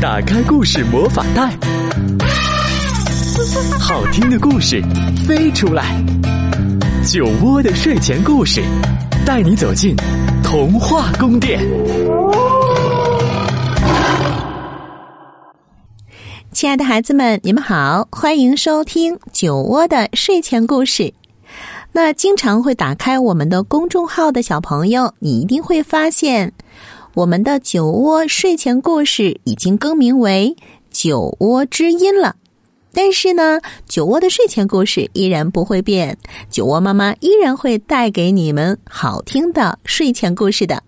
打开故事魔法袋，好听的故事飞出来。酒窝的睡前故事，带你走进童话宫殿。亲爱的孩子们，你们好，欢迎收听酒窝的睡前故事。那经常会打开我们的公众号的小朋友，你一定会发现，我们的酒窝睡前故事已经更名为酒窝之音了。但是呢，酒窝的睡前故事依然不会变，酒窝妈妈依然会带给你们好听的睡前故事的。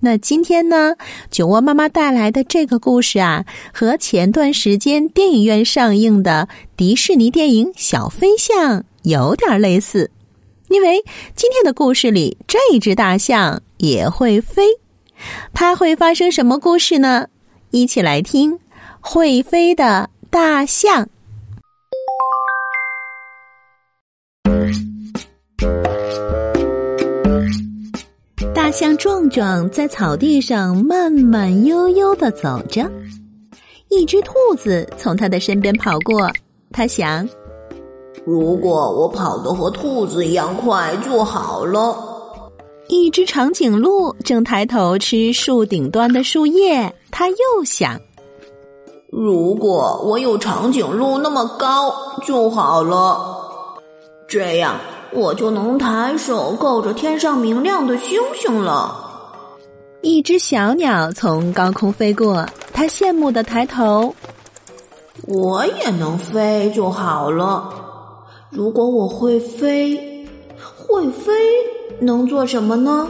那今天呢，酒窝妈妈带来的这个故事啊，和前段时间电影院上映的迪士尼电影《小飞象》有点类似。因为今天的故事里，这只大象也会飞，它会发生什么故事呢？一起来听《会飞的大象》。大象壮壮在草地上慢慢悠悠的走着，一只兔子从它的身边跑过，它想。如果我跑得和兔子一样快就好了。一只长颈鹿正抬头吃树顶端的树叶，它又想：如果我有长颈鹿那么高就好了，这样我就能抬手够着天上明亮的星星了。一只小鸟从高空飞过，它羡慕的抬头：我也能飞就好了。如果我会飞，会飞能做什么呢？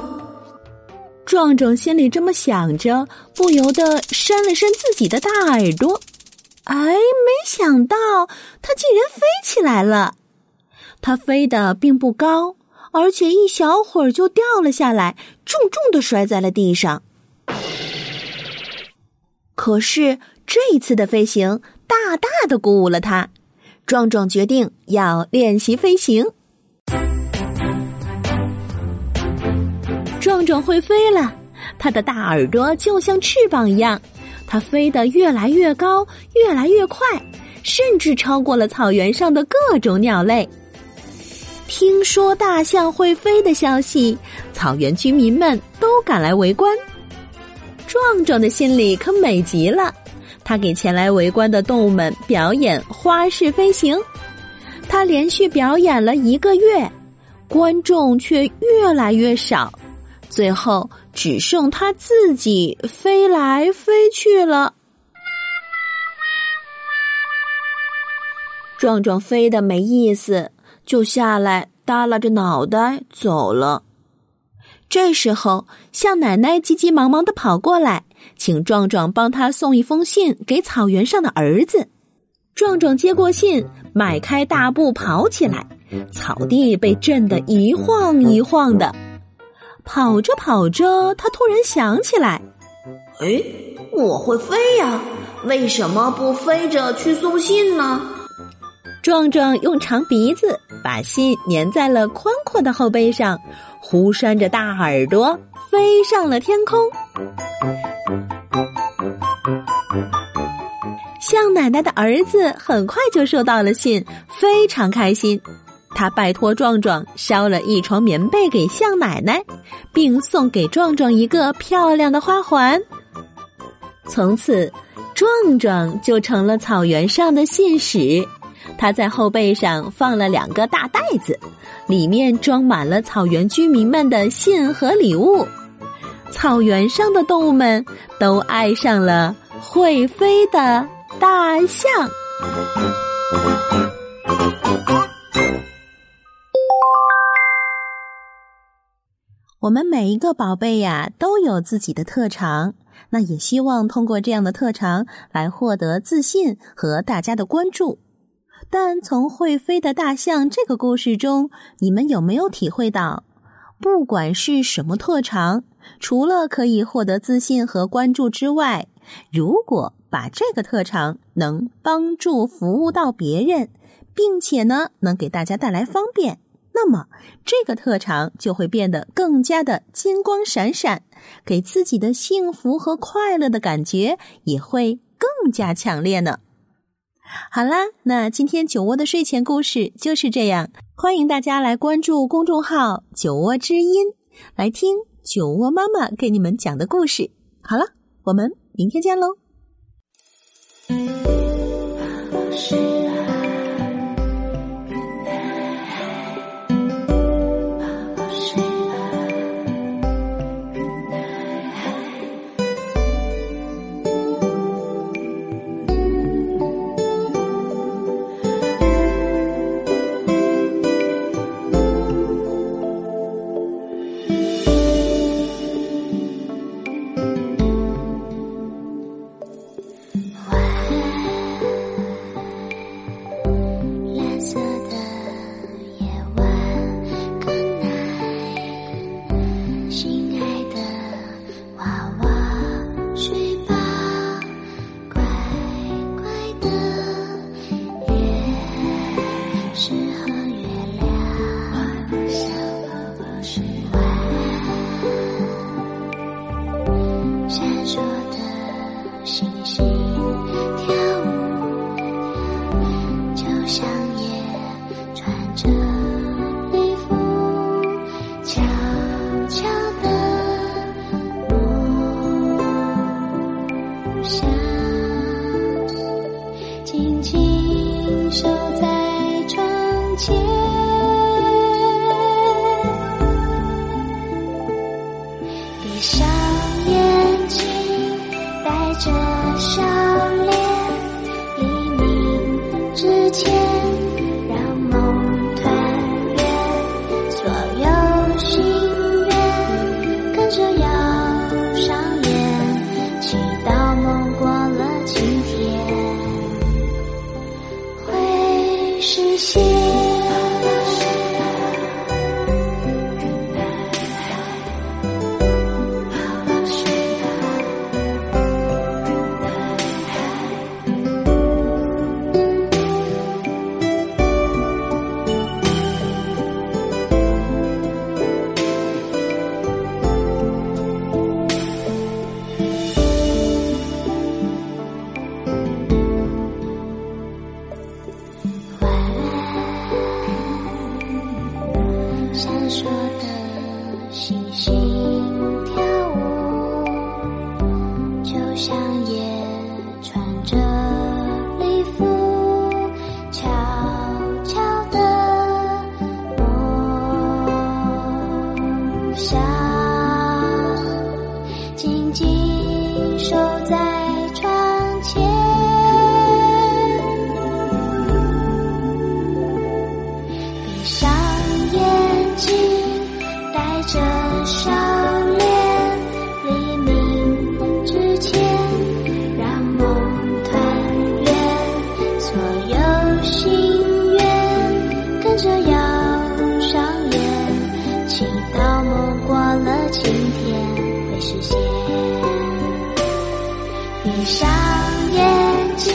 壮壮心里这么想着，不由得扇了扇自己的大耳朵。哎，没想到它竟然飞起来了！它飞得并不高，而且一小会儿就掉了下来，重重的摔在了地上。可是这一次的飞行，大大的鼓舞了它。壮壮决定要练习飞行。会飞了，它的大耳朵就像翅膀一样，它飞得越来越高，越来越快，甚至超过了草原上的各种鸟类。听说大象会飞的消息，草原居民们都赶来围观。壮壮的心里可美极了。他给前来围观的动物们表演花式飞行，他连续表演了一个月，观众却越来越少，最后只剩他自己飞来飞去了。壮壮飞的没意思，就下来耷拉着脑袋走了。这时候，向奶奶急急忙忙的跑过来。请壮壮帮他送一封信给草原上的儿子。壮壮接过信，迈开大步跑起来，草地被震得一晃一晃的。跑着跑着，他突然想起来：“哎，我会飞呀，为什么不飞着去送信呢？”壮壮用长鼻子把信粘在了宽阔的后背上，胡扇着大耳朵飞上了天空。向奶奶的儿子很快就收到了信，非常开心。他拜托壮壮烧了一床棉被给向奶奶，并送给壮壮一个漂亮的花环。从此，壮壮就成了草原上的信使。他在后背上放了两个大袋子，里面装满了草原居民们的信和礼物。草原上的动物们都爱上了会飞的。大象，我们每一个宝贝呀都有自己的特长，那也希望通过这样的特长来获得自信和大家的关注。但从会飞的大象这个故事中，你们有没有体会到，不管是什么特长，除了可以获得自信和关注之外，如果把这个特长能帮助服务到别人，并且呢能给大家带来方便，那么这个特长就会变得更加的金光闪闪给自己的幸福和快乐的感觉也会更加强烈呢。好啦那今天酒窝的睡前故事就是这样欢迎大家来关注公众号酒窝之音来听酒窝妈妈给你们讲的故事。好了我们明天见喽。适合 shine. 说的这笑脸黎明之前让梦团圆所有心愿跟着摇上演祈祷梦过了今天会实现闭上眼睛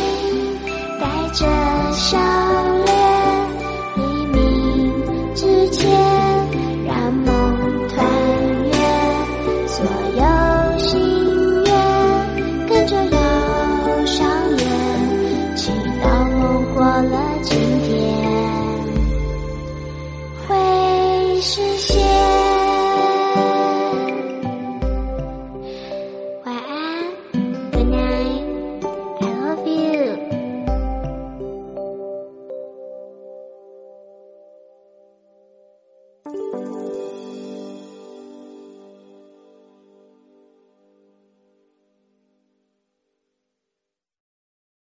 带着笑。游戏